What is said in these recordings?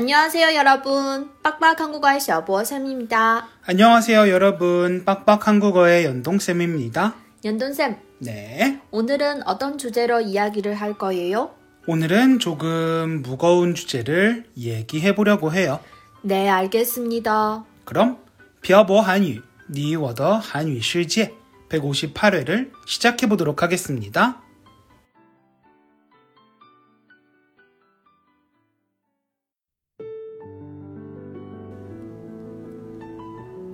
안녕하세요, 여러분. 빡빡 한국어의 小博쌤입니다. 안녕하세요, 여러분. 빡빡 한국어의 연동쌤입니다. 연돈쌤, 네. 오늘은 어떤 주제로 이야기를 할 거예요? 오늘은 조금 무거운 주제를 얘기해 보려고 해요. 네, 알겠습니다. 그럼, 벼보 한유, 니워더 한유 실제 158회를 시작해 보도록 하겠습니다.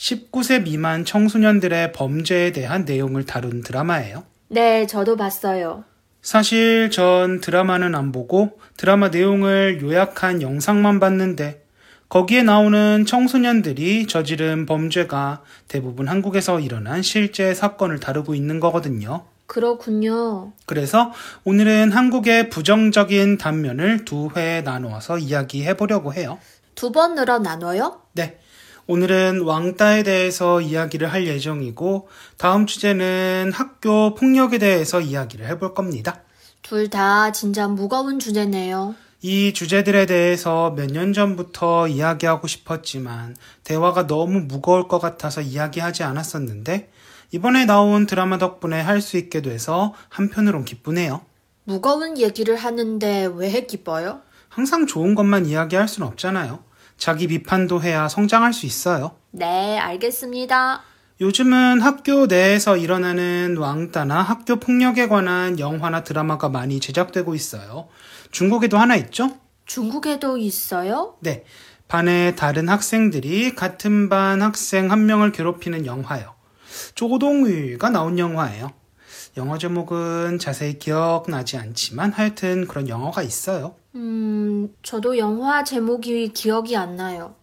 19세 미만 청소년들의 범죄에 대한 내용을 다룬 드라마예요. 네, 저도 봤어요. 사실 전 드라마는 안 보고 드라마 내용을 요약한 영상만 봤는데 거기에 나오는 청소년들이 저지른 범죄가 대부분 한국에서 일어난 실제 사건을 다루고 있는 거거든요. 그렇군요. 그래서 오늘은 한국의 부정적인 단면을 두 회에 나누어서 이야기해 보려고 해요. 두 번으로 나눠요? 네. 오늘은 왕따에 대해서 이야기를 할 예정이고 다음 주제는 학교 폭력에 대해서 이야기를 해볼 겁니다. 둘 다 진짜 무거운 주제네요. 이 주제들에 대해서 몇 년 전부터 이야기하고 싶었지만 대화가 너무 무거울 것 같아서 이야기하지 않았었는데 이번에 나온 드라마 덕분에 할 수 있게 돼서 한편으론 기쁘네요. 무거운 얘기를 하는데 왜 기뻐요? 항상 좋은 것만 이야기할 수는 없잖아요. 자기 비판도 해야 성장할 수 있어요. 네, 알겠습니다. 요즘은 학교 내에서 일어나는 왕따나 학교 폭력에 관한 영화나 드라마가 많이 제작되고 있어요. 중국에도 하나 있죠? 중국에도 있어요? 네. 반의 다른 학생들이 같은 반 학생 한 명을 괴롭히는 영화요. 조동휘가 나온 영화예요. 영화 제목은 자세히 기억나지 않지만 하여튼 그런 영화가 있어요. 음, 저도 영화 제목이 기억이 안 나요.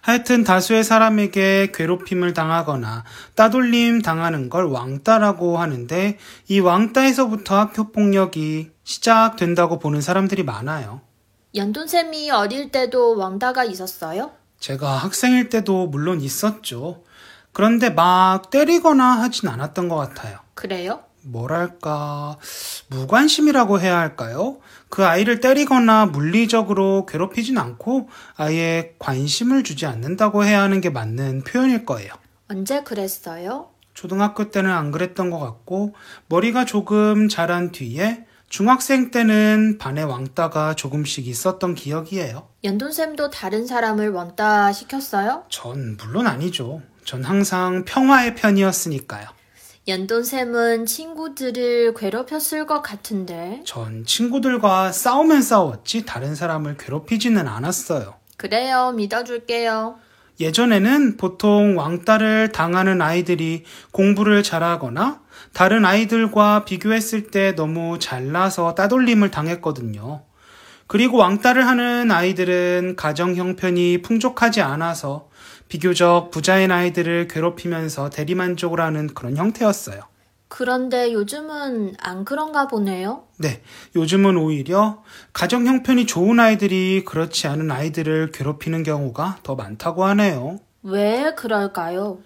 하여튼 다수의 사람에게 괴롭힘을 당하거나 따돌림 당하는 걸 왕따라고 하는데 이 왕따에서부터 학교 폭력이 시작된다고 보는 사람들이 많아요. 연돈쌤이 어릴 때도 왕따가 있었어요? 제가 학생일 때도 물론 있었죠. 그런데 막 때리거나 하진 않았던 것 같아요. 그래요? 뭐랄까, 무관심이라고 해야 할까요? 그 아이를 때리거나 물리적으로 괴롭히진 않고 아예 관심을 주지 않는다고 해야 하는 게 맞는 표현일 거예요. 언제 그랬어요? 초등학교 때는 안 그랬던 것 같고, 머리가 조금 자란 뒤에 중학생 때는 반에 왕따가 조금씩 있었던 기억이에요. 연돈쌤도 다른 사람을 왕따 시켰어요? 전 물론 아니죠. 전 항상 평화의 편이었으니까요. 연돈쌤은 친구들을 괴롭혔을 것 같은데. 전 친구들과 싸우면 싸웠지 다른 사람을 괴롭히지는 않았어요. 그래요, 믿어줄게요. 예전에는 보통 왕따를 당하는 아이들이 공부를 잘하거나 다른 아이들과 비교했을 때 너무 잘나서 따돌림을 당했거든요. 그리고 왕따를 하는 아이들은 가정 형편이 풍족하지 않아서 비교적 부자인 아이들을 괴롭히면서 대리만족을 하는 그런 형태였어요. 그런데 요즘은 안 그런가 보네요. 네, 요즘은 오히려 가정 형편이 좋은 아이들이 그렇지 않은 아이들을 괴롭히는 경우가 더 많다고 하네요. 왜 그럴까요?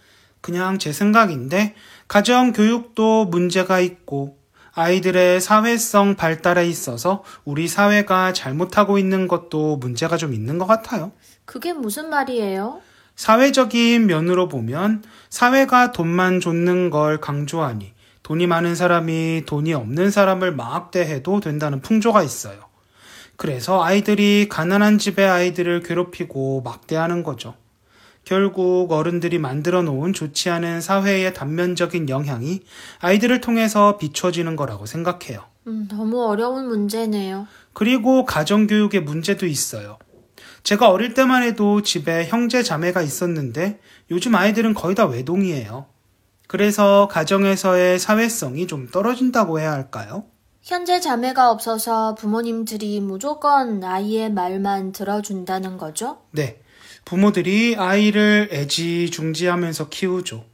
그냥 제 생각인데 가정 교육도 문제가 있고 아이들의 사회성 발달에 있어서 우리 사회가 잘못하고 있는 것도 문제가 좀 있는 것 같아요. 그게 무슨 말이에요? 사회적인 면으로 보면 사회가 돈만 줬는 걸 강조하니 돈이 많은 사람이 돈이 없는 사람을 막대해도 된다는 풍조가 있어요. 그래서 아이들이 가난한 집의 아이들을 괴롭히고 막대하는 거죠. 결국 어른들이 만들어 놓은 좋지 않은 사회의 단면적인 영향이 아이들을 통해서 비춰지는 거라고 생각해요. 음, 너무 어려운 문제네요. 그리고 가정교육의 문제도 있어요. 제가 어릴 때만 해도 집에 형제 자매가 있었는데 요즘 아이들은 거의 다 외동이에요. 그래서 가정에서의 사회성이 좀 떨어진다고 해야 할까요? 현재 자매가 없어서 부모님들이 무조건 아이의 말만 들어준다는 거죠? 네. 부모들이 아이를 애지중지하면서 키우죠.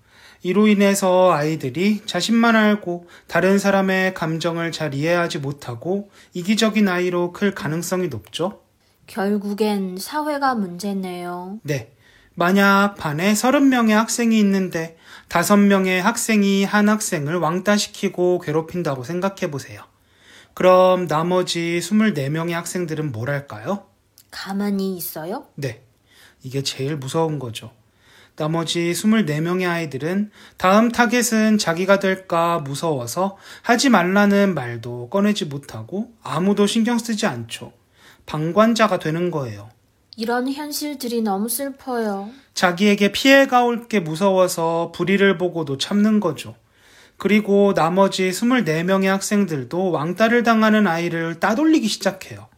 이로 인해서 아이들이 자신만 알고 다른 사람의 감정을 잘 이해하지 못하고 이기적인 아이로 클 가능성이 높죠. 결국엔 사회가 문제네요. 네. 만약 반에 30명의 학생이 있는데 5명의 학생이 한 학생을 왕따시키고 괴롭힌다고 생각해 보세요. 그럼 나머지 24명의 학생들은 뭘 할까요? 가만히 있어요? 네. 이게 제일 무서운 거죠. 나머지 24명의 아이들은 다음 타겟은 자기가 될까 무서워서 하지 말라는 말도 꺼내지 못하고 아무도 신경 쓰지 않죠. 방관자가 되는 거예요. 이런 현실들이 너무 슬퍼요. 자기에게 피해가 올 게 무서워서 불의를 보고도 참는 거죠. 그리고 나머지 24명의 학생들도 왕따를 당하는 아이를 따돌리기 시작해요.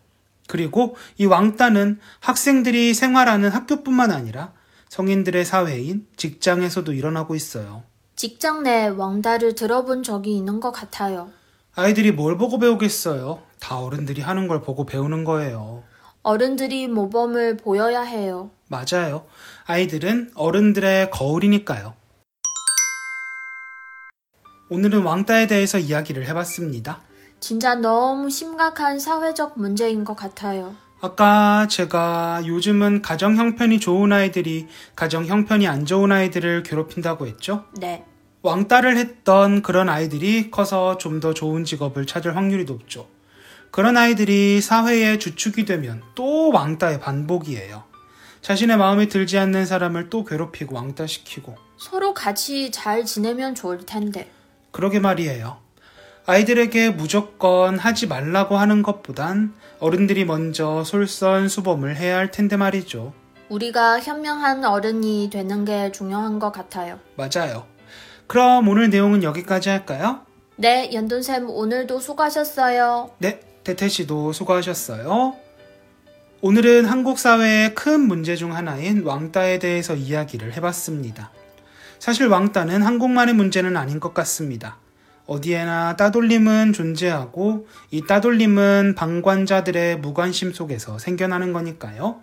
그리고 이 왕따는 학생들이 생활하는 학교뿐만 아니라 성인들의 사회인 직장에서도 일어나고 있어요. 직장 내 왕따를 들어본 적이 있는 것 같아요. 아이들이 뭘 보고 배우겠어요? 다 어른들이 하는 걸 보고 배우는 거예요. 어른들이 모범을 보여야 해요. 맞아요. 아이들은 어른들의 거울이니까요. 오늘은 왕따에 대해서 이야기를 해봤습니다. 진짜 너무 심각한 사회적 문제인 것 같아요. 아까 제가 요즘은 가정 형편이 좋은 아이들이 가정 형편이 안 좋은 아이들을 괴롭힌다고 했죠? 네. 왕따를 했던 그런 아이들이 커서 좀 더 좋은 직업을 찾을 확률이 높죠. 그런 아이들이 사회의 주축이 되면 또 왕따의 반복이에요. 자신의 마음에 들지 않는 사람을 또 괴롭히고 왕따시키고 서로 같이 잘 지내면 좋을 텐데. 그러게 말이에요. 아이들에게 무조건 하지 말라고 하는 것보단 어른들이 먼저 솔선수범을 해야 할 텐데 말이죠. 우리가 현명한 어른이 되는 게 중요한 것 같아요. 맞아요. 그럼 오늘 내용은 여기까지 할까요? 네, 연돈쌤 오늘도 수고하셨어요. 네, 태태 씨도 수고하셨어요. 오늘은 한국 사회의 큰 문제 중 하나인 왕따에 대해서 이야기를 해봤습니다. 사실 왕따는 한국만의 문제는 아닌 것 같습니다. 어디에나 따돌림은 존재하고 이 따돌림은 방관자들의 무관심 속에서 생겨나는 거니까요.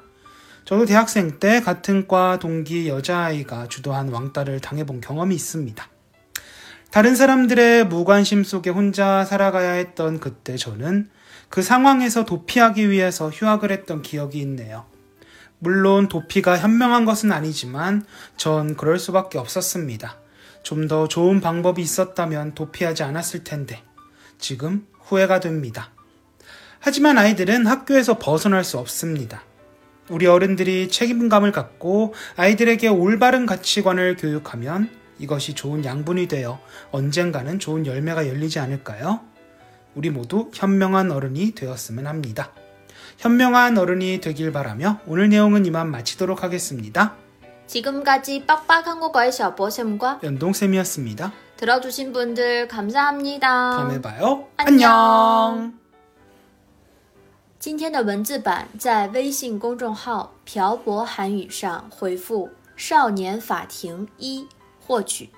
저도 대학생 때 같은 과 동기 여자아이가 주도한 왕따를 당해본 경험이 있습니다. 다른 사람들의 무관심 속에 혼자 살아가야 했던 그때 저는 그 상황에서 도피하기 위해서 휴학을 했던 기억이 있네요. 물론 도피가 현명한 것은 아니지만 전 그럴 수밖에 없었습니다. 좀 더 좋은 방법이 있었다면 도피하지 않았을 텐데 지금 후회가 됩니다. 하지만 아이들은 학교에서 벗어날 수 없습니다. 우리 어른들이 책임감을 갖고 아이들에게 올바른 가치관을 교육하면 이것이 좋은 양분이 되어 언젠가는 좋은 열매가 열리지 않을까요? 우리 모두 현명한 어른이 되었으면 합니다. 현명한 어른이 되길 바라며 오늘 내용은 이만 마치도록 하겠습니다. 지금까지 빡빡 한국어의 샤보쌤과 연동쌤이었습니다. 들어주신 분들 감사합니다. 다음에 봐요. 안녕. 안녕. 今天的文字版在微信公众号“漂泊韩语”上回复“少年法庭一” 获取。